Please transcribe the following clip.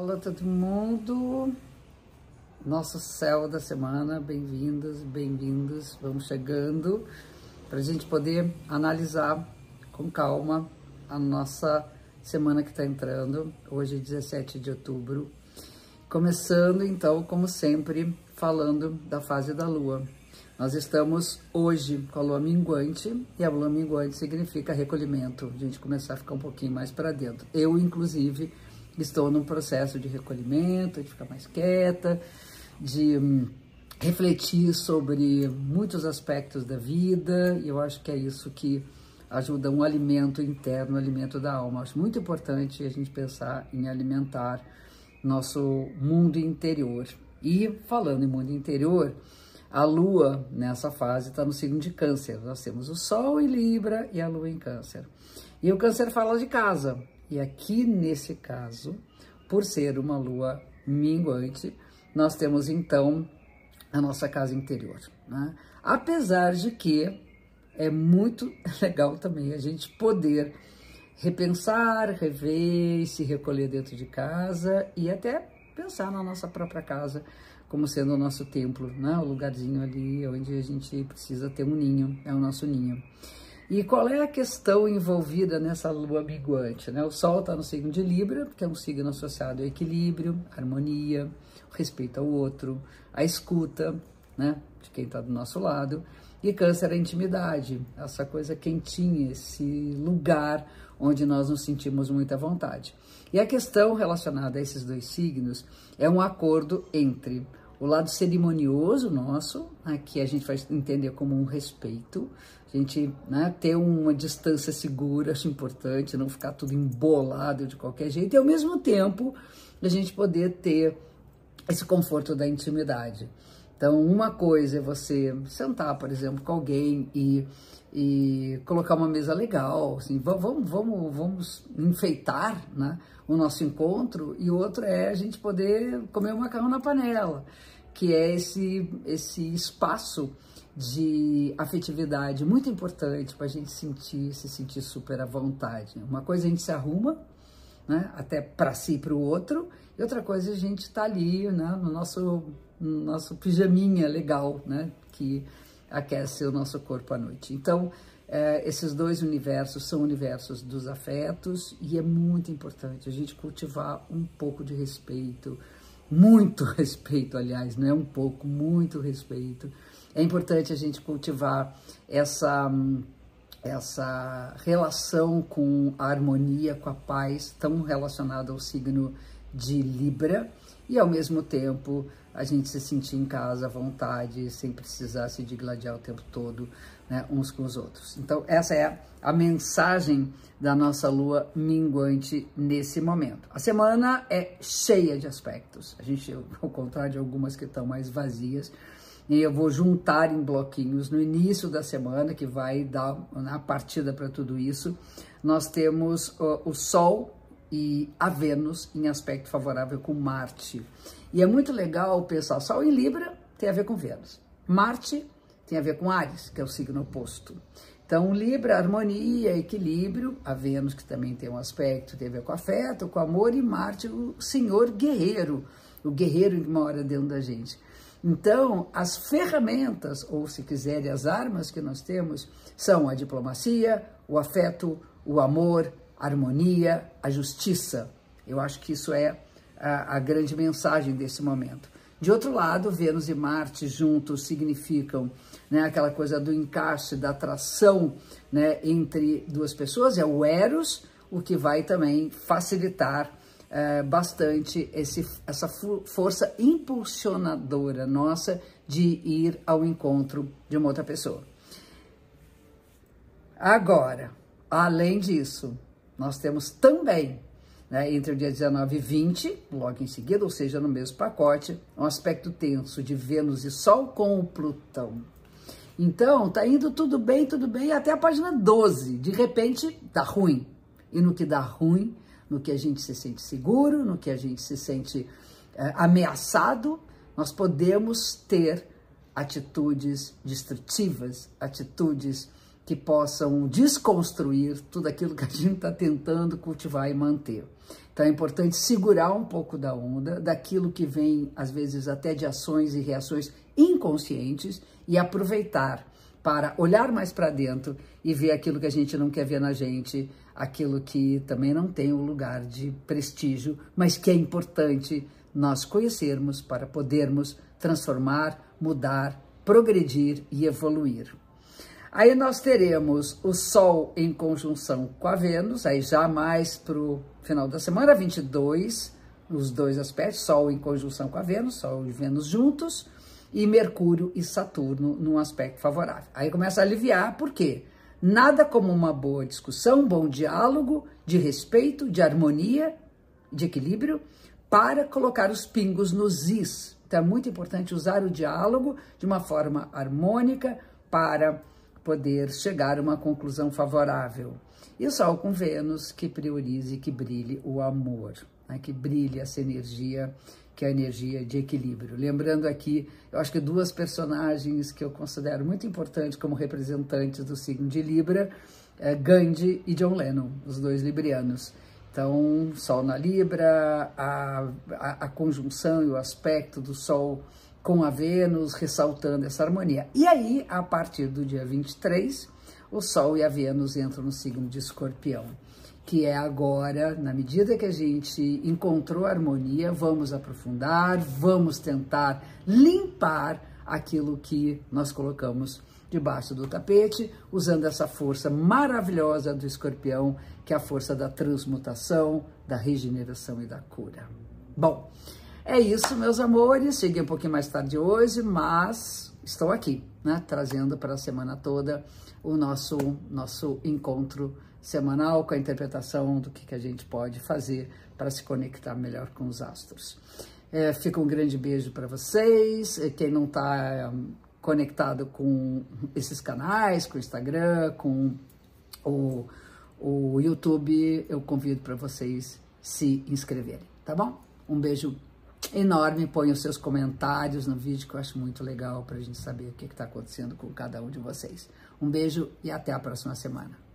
Alô, todo mundo. Nosso céu da semana, bem-vindas, bem-vindos. Vamos chegando para a gente poder analisar com calma a nossa semana que está entrando. Hoje, 17 de outubro. Começando, então, como sempre, falando da fase da lua. Nós estamos hoje com a lua minguante e a lua minguante significa recolhimento. A gente começar a ficar um pouquinho mais para dentro. Eu, inclusive, estou num processo de recolhimento, de ficar mais quieta, de hum, refletir sobre muitos aspectos da vida, e eu acho que é isso que ajuda um alimento interno, um alimento da alma. Acho muito importante a gente pensar em alimentar nosso mundo interior. E falando em mundo interior, a Lua, nessa fase, está no signo de Câncer. Nós temos o Sol em Libra e a Lua em Câncer. E o Câncer fala de casa. E aqui, nesse caso, por ser uma Lua minguante, nós temos, então, a nossa casa interior. Né? Apesar de que é muito legal também a gente poder repensar, rever, se recolher dentro de casa e até pensar na nossa própria casa como sendo o nosso templo, né? o lugarzinho ali onde a gente precisa ter um ninho, é o nosso ninho. E qual é a questão envolvida nessa lua minguante? Né? O Sol está no signo de Libra, que é um signo associado ao equilíbrio, harmonia, respeito ao outro, a escuta né? de quem está do nosso lado. E Câncer é a intimidade, essa coisa quentinha, esse lugar onde nós nos sentimos muita vontade. E a questão relacionada a esses dois signos é um acordo entre o lado cerimonioso nosso, né, que a gente vai entender como um respeito, a gente né, ter uma distância segura, acho importante, não ficar tudo embolado de qualquer jeito, e ao mesmo tempo a gente poder ter esse conforto da intimidade. Então, uma coisa é você sentar, por exemplo, com alguém e, e colocar uma mesa legal, assim, vamos, vamos, vamos enfeitar né, o nosso encontro, e outro é a gente poder comer um macarrão na panela que é esse, esse espaço de afetividade muito importante para a gente sentir, se sentir super à vontade. Uma coisa a gente se arruma, né, até para si e para o outro, e outra coisa a gente está ali né, no nosso, no nosso pijaminha legal, né, que aquece o nosso corpo à noite. Então, é, esses dois universos são universos dos afetos e é muito importante a gente cultivar um pouco de respeito, muito respeito, aliás, não é um pouco, muito respeito. É importante a gente cultivar essa, essa relação com a harmonia, com a paz, tão relacionada ao signo de Libra, e ao mesmo tempo a gente se sentir em casa à vontade, sem precisar se digladiar o tempo todo né, uns com os outros. Então, essa é a mensagem da nossa lua minguante nesse momento. A semana é cheia de aspectos. A gente, ao contrário de algumas que estão mais vazias, e eu vou juntar em bloquinhos no início da semana, que vai dar a partida para tudo isso. Nós temos o Sol e a Vênus em aspecto favorável com Marte. E é muito legal pensar, Sol em Libra tem a ver com Vênus. Marte tem a ver com Ares, que é o signo oposto. Então, Libra, harmonia, equilíbrio, a Vênus, que também tem um aspecto, tem a ver com afeto, com amor, e Marte, o senhor guerreiro, o guerreiro que mora dentro da gente. Então, as ferramentas, ou se quiserem, as armas que nós temos, são a diplomacia, o afeto, o amor, harmonia, a justiça. Eu acho que isso é a, a grande mensagem desse momento. De outro lado, Vênus e Marte juntos significam né, aquela coisa do encaixe, da atração né, entre duas pessoas, é o Eros, o que vai também facilitar é, bastante esse, essa força impulsionadora nossa de ir ao encontro de uma outra pessoa. Agora, além disso, nós temos também né, entre o dia 19 e 20, logo em seguida, ou seja, no mesmo pacote, um aspecto tenso de Vênus e Sol com o Plutão. Então, tá indo tudo bem, tudo bem, até a página 12. De repente, tá ruim. E no que dá ruim, no que a gente se sente seguro, no que a gente se sente é, ameaçado, nós podemos ter atitudes destrutivas, atitudes que possam desconstruir tudo aquilo que a gente está tentando cultivar e manter. Então é importante segurar um pouco da onda, daquilo que vem, às vezes, até de ações e reações inconscientes e aproveitar para olhar mais para dentro e ver aquilo que a gente não quer ver na gente, aquilo que também não tem um lugar de prestígio, mas que é importante nós conhecermos para podermos transformar, mudar, progredir e evoluir. Aí nós teremos o Sol em conjunção com a Vênus, aí já mais para o final da semana, 22, os dois aspectos, Sol em conjunção com a Vênus, Sol e Vênus juntos, e Mercúrio e Saturno num aspecto favorável. Aí começa a aliviar, por quê? Nada como uma boa discussão, um bom diálogo, de respeito, de harmonia, de equilíbrio, para colocar os pingos nos is. Então é muito importante usar o diálogo de uma forma harmônica para poder chegar a uma conclusão favorável. E o Sol com Vênus que priorize, que brilhe o amor, né? que brilhe essa energia, que é a energia de equilíbrio. Lembrando aqui, eu acho que duas personagens que eu considero muito importantes como representantes do signo de Libra, é Gandhi e John Lennon, os dois librianos. Então, Sol na Libra, a, a, a conjunção e o aspecto do Sol com a Vênus, ressaltando essa harmonia. E aí, a partir do dia 23, o Sol e a Vênus entram no signo de Escorpião, que é agora, na medida que a gente encontrou a harmonia, vamos aprofundar, vamos tentar limpar aquilo que nós colocamos debaixo do tapete, usando essa força maravilhosa do escorpião, que é a força da transmutação, da regeneração e da cura. Bom, é isso, meus amores. Cheguei um pouquinho mais tarde hoje, mas estou aqui, né? Trazendo para a semana toda o nosso, nosso encontro semanal com a interpretação do que, que a gente pode fazer para se conectar melhor com os astros. É, fica um grande beijo para vocês. Quem não está um, conectado com esses canais, com o Instagram, com o, o YouTube, eu convido para vocês se inscreverem, tá bom? Um beijo enorme. Põe os seus comentários no vídeo, que eu acho muito legal para a gente saber o que está acontecendo com cada um de vocês. Um beijo e até a próxima semana.